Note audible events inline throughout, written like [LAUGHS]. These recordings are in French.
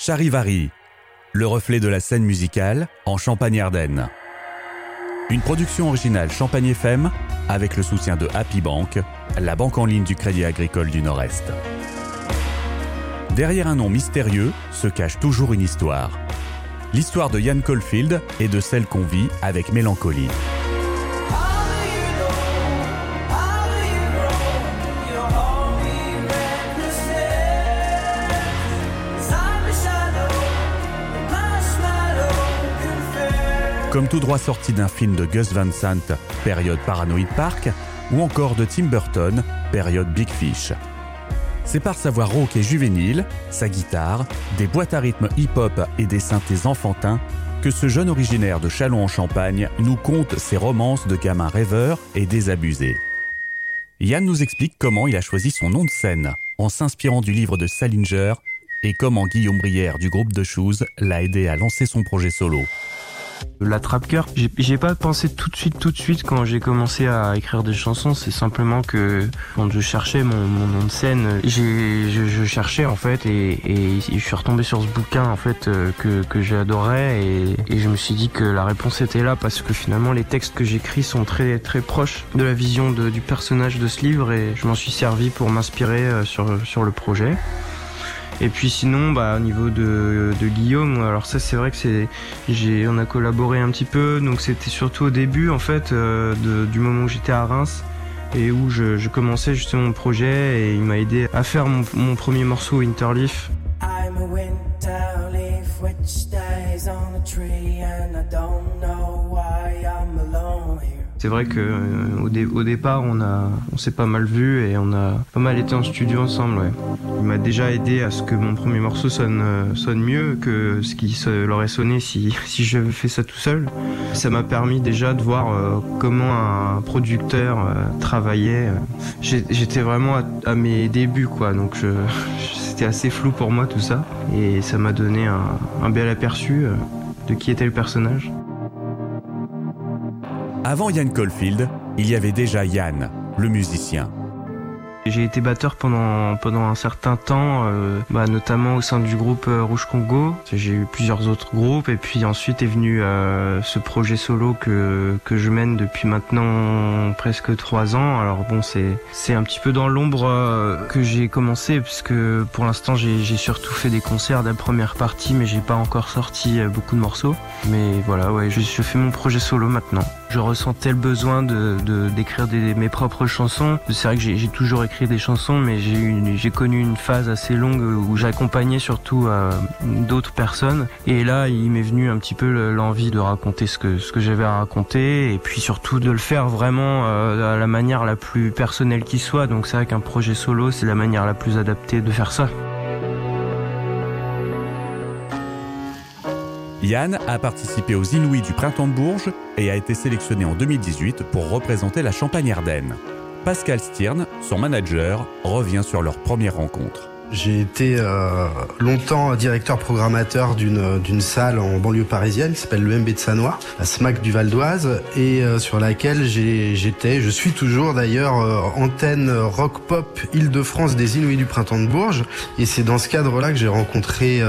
Charivari, le reflet de la scène musicale en Champagne-Ardenne. Une production originale Champagne FM avec le soutien de Happy Bank, la banque en ligne du Crédit Agricole du Nord-Est. Derrière un nom mystérieux se cache toujours une histoire. L'histoire de Yann Caulfield est de celle qu'on vit avec mélancolie. Comme tout droit sorti d'un film de Gus Van Sant, période Paranoid Park, ou encore de Tim Burton, période Big Fish. C'est par sa voix rauque et juvénile, sa guitare, des boîtes à rythme hip-hop et des synthés enfantins que ce jeune originaire de Châlons en Champagne nous conte ses romances de gamin rêveur et désabusé. Yann nous explique comment il a choisi son nom de scène en s'inspirant du livre de Salinger et comment Guillaume Brière du groupe de Shoes l'a aidé à lancer son projet solo. La trap cœur, j'ai pas pensé tout de suite, tout de suite quand j'ai commencé à écrire des chansons. C'est simplement que quand je cherchais mon, nom de scène, je, je, cherchais en fait et, je suis retombé sur ce bouquin en fait euh, que, que j'adorais et, et, je me suis dit que la réponse était là parce que finalement les textes que j'écris sont très très proches de la vision du personnage de ce livre et je m'en suis servi pour m'inspirer euh, sur, sur le projet. Et puis sinon, bah, au niveau de, de Guillaume, alors ça c'est vrai que c'est, j'ai, on a collaboré un petit peu, donc c'était surtout au début en fait euh, de, du moment où j'étais à Reims et où je, je, commençais justement mon projet et il m'a aidé à faire mon, mon premier morceau Winterleaf. I'm a winterleaf which stays on the tree and I don't know C'est vrai que euh, au, départ, on s'est pas mal vu et on a pas mal été en studio ensemble. Ouais. Il m'a déjà aidé à ce que mon premier morceau sonne, euh, mieux que ce qui l'aurait sonné si, [LAUGHS] si j'avais fait ça tout seul. Ça m'a permis déjà de voir euh, comment un producteur travaillait. J'étais vraiment à, mes débuts, quoi. Donc [LAUGHS] c'était assez flou pour moi tout ça et ça m'a donné un bel aperçu de qui était le personnage. Avant Yann Caulfield, il y avait déjà Yann, le musicien. J'ai été batteur pendant pendant un certain temps, euh, bah, notamment au sein du groupe euh, Rouge Congo. J'ai eu plusieurs autres groupes et puis ensuite est venu euh, ce projet solo que que je mène depuis maintenant presque trois ans. Alors bon, c'est un petit peu dans l'ombre que j'ai commencé puisque pour l'instant j'ai j'ai surtout fait des concerts de la première partie, mais j'ai pas encore sorti beaucoup de morceaux. Mais voilà, ouais, je, fais mon projet solo maintenant. Je ressentais le besoin de d'écrire mes propres chansons. C'est vrai que j'ai toujours écrit des chansons, mais j'ai connu une phase assez longue où j'accompagnais surtout euh, d'autres personnes. Et là, il m'est venu un petit peu l'envie de raconter ce que j'avais à raconter, et puis surtout de le faire vraiment euh, à la manière la plus personnelle qui soit. Donc c'est vrai qu'un projet solo, c'est la manière la plus adaptée de faire ça. Yann a participé aux Inouïs du Printemps de Bourges et a été sélectionné en 2018 pour représenter la Champagne-Ardenne. Pascal Stirn, son manager, revient sur leur première rencontre. J'ai été euh, longtemps directeur programmateur d'une salle en banlieue parisienne qui s'appelle le MB de Sanois, la SMAC du Val d'Oise, et euh, sur laquelle j'étais, je suis toujours d'ailleurs euh, antenne rock pop Île-de-France des Inuits du Printemps de Bourges. Et c'est dans ce cadre-là que j'ai rencontré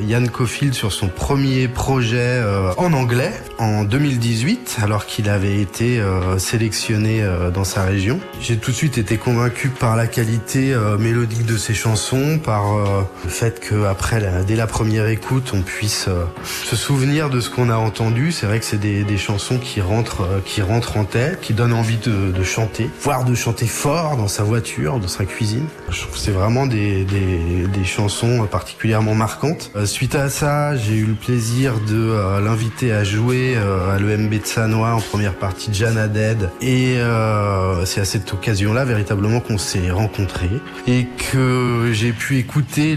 Yann Cofield sur son premier projet en anglais en 2018, alors qu'il avait été sélectionné dans sa région. J'ai tout de suite été convaincu par la qualité mélodique de ses chansons par euh, le fait que après, dès la première écoute, on puisse euh, se souvenir de ce qu'on a entendu. C'est vrai que c'est des, chansons qui rentrent, euh, qui rentrent en tête, qui donnent envie de, chanter, voire de chanter fort dans sa voiture, dans sa cuisine. Je trouve que c'est vraiment des, des, chansons particulièrement marquantes. suite à ça, j'ai eu le plaisir de l'inviter à jouer à l'EMB de Sanois en première partie de Jeanne Dead. Et c'est à cette occasion-là véritablement qu'on s'est rencontrés et que j'ai pu écouter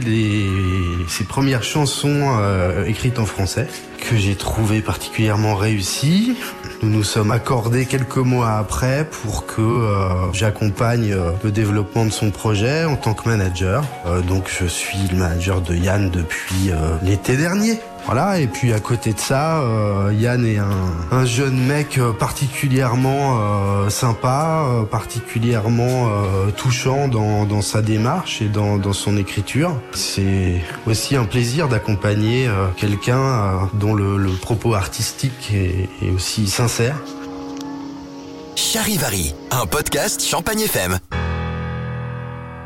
ses premières chansons euh, écrites en français que j'ai trouvé particulièrement réussies. Nous nous sommes accordés quelques mois après pour que euh, j'accompagne euh, le développement de son projet en tant que manager. donc je suis le manager de Yann depuis l'été dernier. Voilà, et puis à côté de ça, euh, Yann est un, jeune mec particulièrement euh, sympa, euh, particulièrement touchant dans, sa démarche et dans, son écriture. C'est aussi un plaisir d'accompagner quelqu'un dont le, propos artistique est, est aussi sincère. Charivari, un podcast Champagne FM.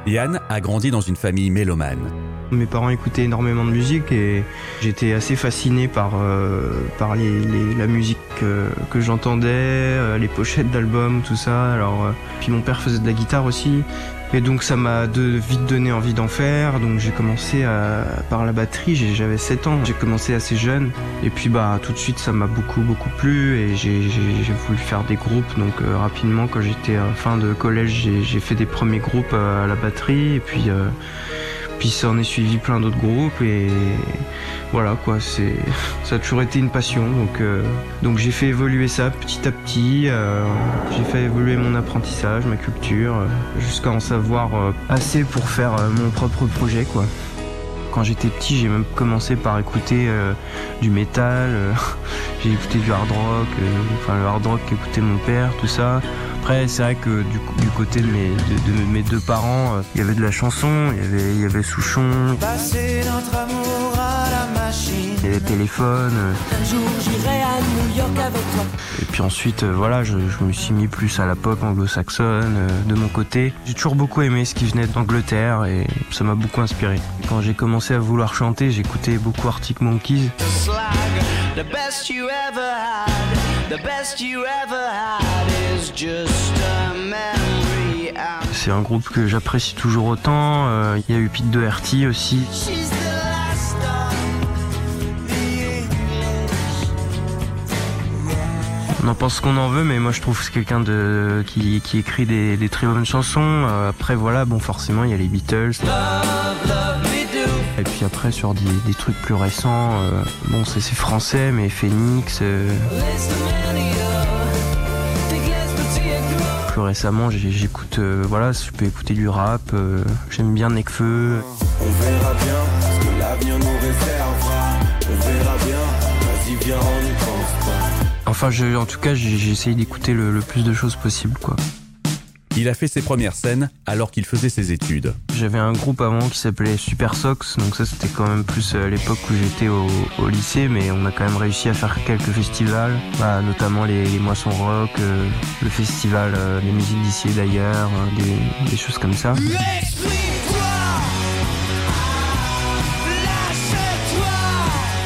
Yann a grandi dans une famille mélomane. Mes parents écoutaient énormément de musique et j'étais assez fasciné par, euh, la musique que j'entendais, euh, les pochettes d'albums, tout ça. Euh, puis mon père faisait de la guitare aussi. Et donc ça m'a vite donné envie d'en faire. Donc j'ai commencé par la batterie, j'avais 7 ans. J'ai commencé assez jeune. Et puis bah tout de suite ça m'a beaucoup beaucoup plu et j'ai voulu faire des groupes. Donc rapidement quand j'étais fin de collège j'ai fait des premiers groupes à la batterie. Et puis puis ça en est suivi plein d'autres groupes et voilà quoi, c'est [LAUGHS] ça a toujours été une passion. Donc euh, donc j'ai fait évoluer ça petit à petit. Euh, j'ai fait évoluer mon apprentissage, ma culture, euh, jusqu'à en savoir assez pour faire mon propre projet quoi. Quand j'étais petit, j'ai même commencé par écouter du métal, [LAUGHS] j'ai écouté du hard rock, enfin le hard rock qu'écoutait mon père, tout ça. Après, c'est vrai que du, du côté de mes, de, mes, deux parents, euh, il y avait de la chanson, il y avait, il y avait Souchon. Il y avait téléphone. Un jour, j'irai à New York avec toi. Et puis ensuite, euh, voilà, je, je, me suis mis plus à la pop anglo-saxonne euh, de mon côté. J'ai toujours beaucoup aimé ce qui venait d'Angleterre et ça m'a beaucoup inspiré. Quand j'ai commencé à vouloir chanter, j'écoutais beaucoup Arctic Monkeys. C'est un groupe que j'apprécie toujours autant. Euh, il y a eu Pete Doherty aussi. On en pense qu'on en veut, mais moi je trouve que c'est quelqu'un de qui, écrit des, très bonnes chansons. Euh, après voilà, bon forcément il y a les Beatles. Et puis après sur des, trucs plus récents, euh, bon c'est français mais Phoenix. Euh. Plus récemment j'écoute, euh, voilà, je peux écouter du rap, j'aime bien Necfeu. On verra bien ce que l'avenir nous réservera. On verra bien, vas-y viens on y pense pas. Enfin je, en tout cas j'ai essayé d'écouter le, le plus de choses possible quoi. Il a fait ses premières scènes alors qu'il faisait ses études. J'avais un groupe avant qui s'appelait Super Sox, donc ça c'était quand même plus à l'époque où j'étais au, lycée, mais on a quand même réussi à faire quelques festivals, bah, notamment les, Moissons Rock, euh, le festival euh, des musiques d'ici et d'ailleurs, euh, des, des choses comme ça.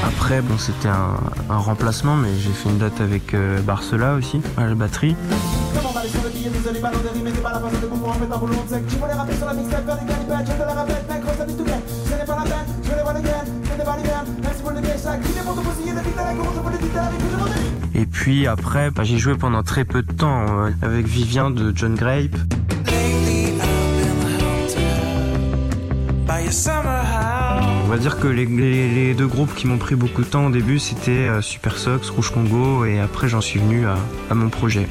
Après, bon, c'était un, un, remplacement, mais j'ai fait une date avec euh, Barcela aussi, à la batterie. Et puis après, bah, j'ai joué pendant très peu de temps euh, avec Vivien de John Grape. On va dire que les, deux groupes qui m'ont pris beaucoup de temps au début, c'était euh, Super Sox, Rouge Congo, et après j'en suis venu à mon projet.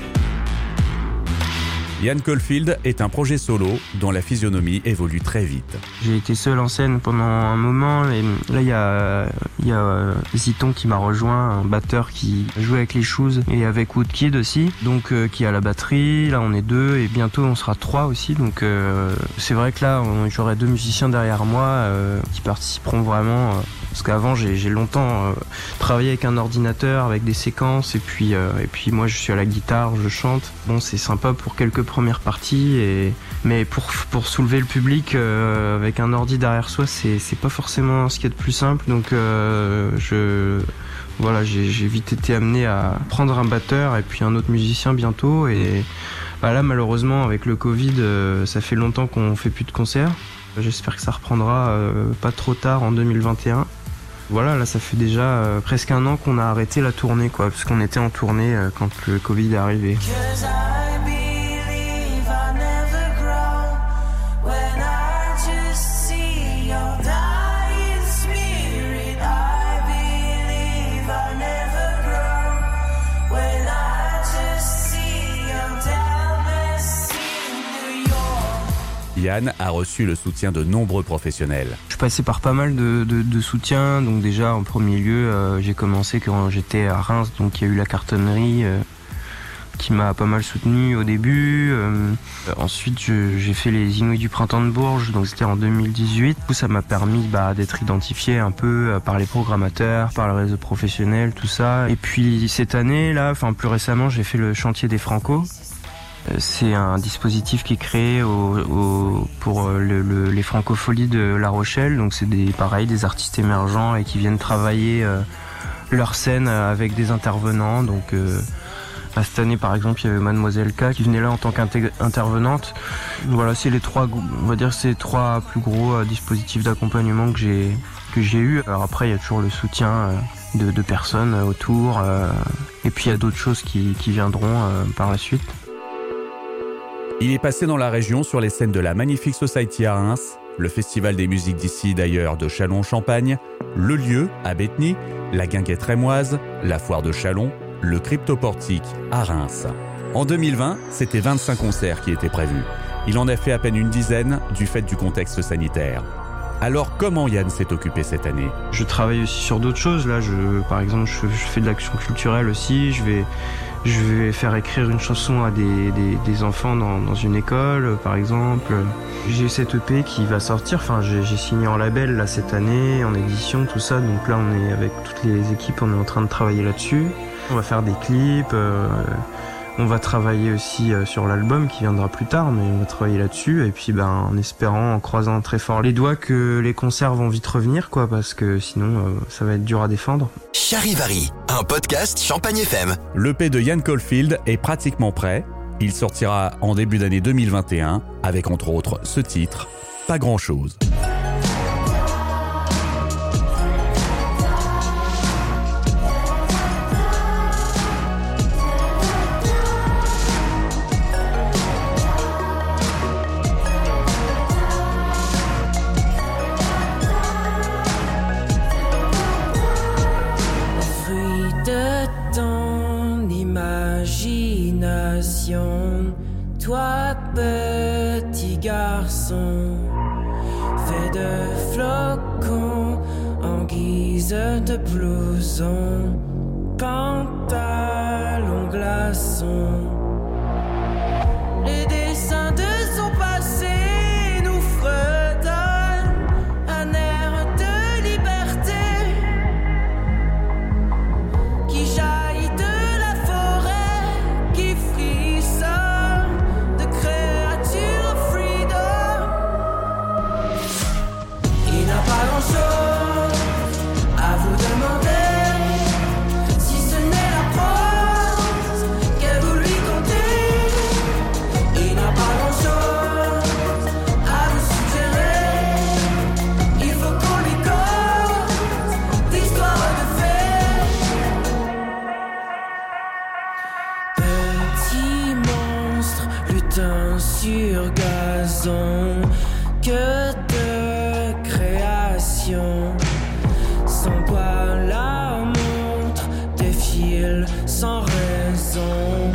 Yann Caulfield est un projet solo dont la physionomie évolue très vite. J'ai été seul en scène pendant un moment et là il y a, y a euh, Ziton qui m'a rejoint, un batteur qui joue avec les Shoes et avec Woodkid aussi, donc euh, qui a la batterie. Là on est deux et bientôt on sera trois aussi. Donc euh, c'est vrai que là j'aurai deux musiciens derrière moi qui participeront vraiment parce qu'avant, j'ai longtemps euh, travaillé avec un ordinateur, avec des séquences, et puis, euh, et puis moi, je suis à la guitare, je chante. Bon, c'est sympa pour quelques premières parties, et, mais pour, soulever le public euh, avec un ordi derrière soi, c'est pas forcément ce qui est de plus simple. Donc, je voilà, j'ai vite été amené à prendre un batteur et puis un autre musicien bientôt. Et bah là, malheureusement, avec le Covid, ça fait longtemps qu'on fait plus de concerts. J'espère que ça reprendra pas trop tard en 2021. Voilà, là ça fait déjà euh, presque un an qu'on a arrêté la tournée, quoi, parce qu'on était en tournée euh, quand le Covid est arrivé. A reçu le soutien de nombreux professionnels. Je passais par pas mal de, de, soutien. Donc déjà, en premier lieu, euh, j'ai commencé quand j'étais à Reims. Donc il y a eu la cartonnerie. Euh, qui m'a pas mal soutenu au début. Euh, ensuite, j'ai fait les Inouïs du printemps de Bourges, donc c'était en 2018. Ça m'a permis bah, d'être identifié un peu par les programmateurs, par le réseau professionnel, tout ça. Et puis cette année, là, enfin plus récemment, j'ai fait le chantier des Franco. Euh, c'est un dispositif qui est créé pour euh, les francopholies de La Rochelle. Donc c'est des pareil des artistes émergents et qui viennent travailler euh, leur scène avec des intervenants. Donc cette année par exemple il y avait Mademoiselle K qui venait là en tant qu'intervenante. Voilà c'est les trois on va dire ces trois plus gros dispositifs d'accompagnement que j'ai que j'ai eu. Alors après il y a toujours le soutien de, personnes autour et puis il y a d'autres choses qui viendront par la suite. Il est passé dans la région sur les scènes de la Magnifique Society à Reims, le festival des musiques d'ici d'ailleurs de Chalon-Champagne, le lieu à Bétheny, la guinguette rémoise, la foire de Chalon, le cryptoportique à Reims. En 2020, c'était 25 concerts qui étaient prévus. Il en a fait à peine une dizaine du fait du contexte sanitaire. Alors comment Yann s'est occupé cette année? Je travaille aussi sur d'autres choses. Là, je, par exemple, je, fais de l'action culturelle aussi. Je vais, je vais faire écrire une chanson à des, des, des enfants dans, dans, une école, par exemple. J'ai cette EP qui va sortir. Enfin, j'ai signé en label là cette année, en édition, tout ça. Donc là, on est avec toutes les équipes, on est en train de travailler là-dessus. On va faire des clips. Euh, on va travailler aussi euh, sur l'album qui viendra plus tard, mais on va travailler là-dessus. Et puis, ben, en espérant, en croisant très fort les doigts que les concerts vont vite revenir, quoi, parce que sinon, euh, ça va être dur à défendre. Charivari, un podcast Champagne FM. L'EP de Yann Caulfield est pratiquement prêt. Il sortira en début d'année 2021 avec entre autres ce titre, Pas grand-chose. Toi, sun. sans raison.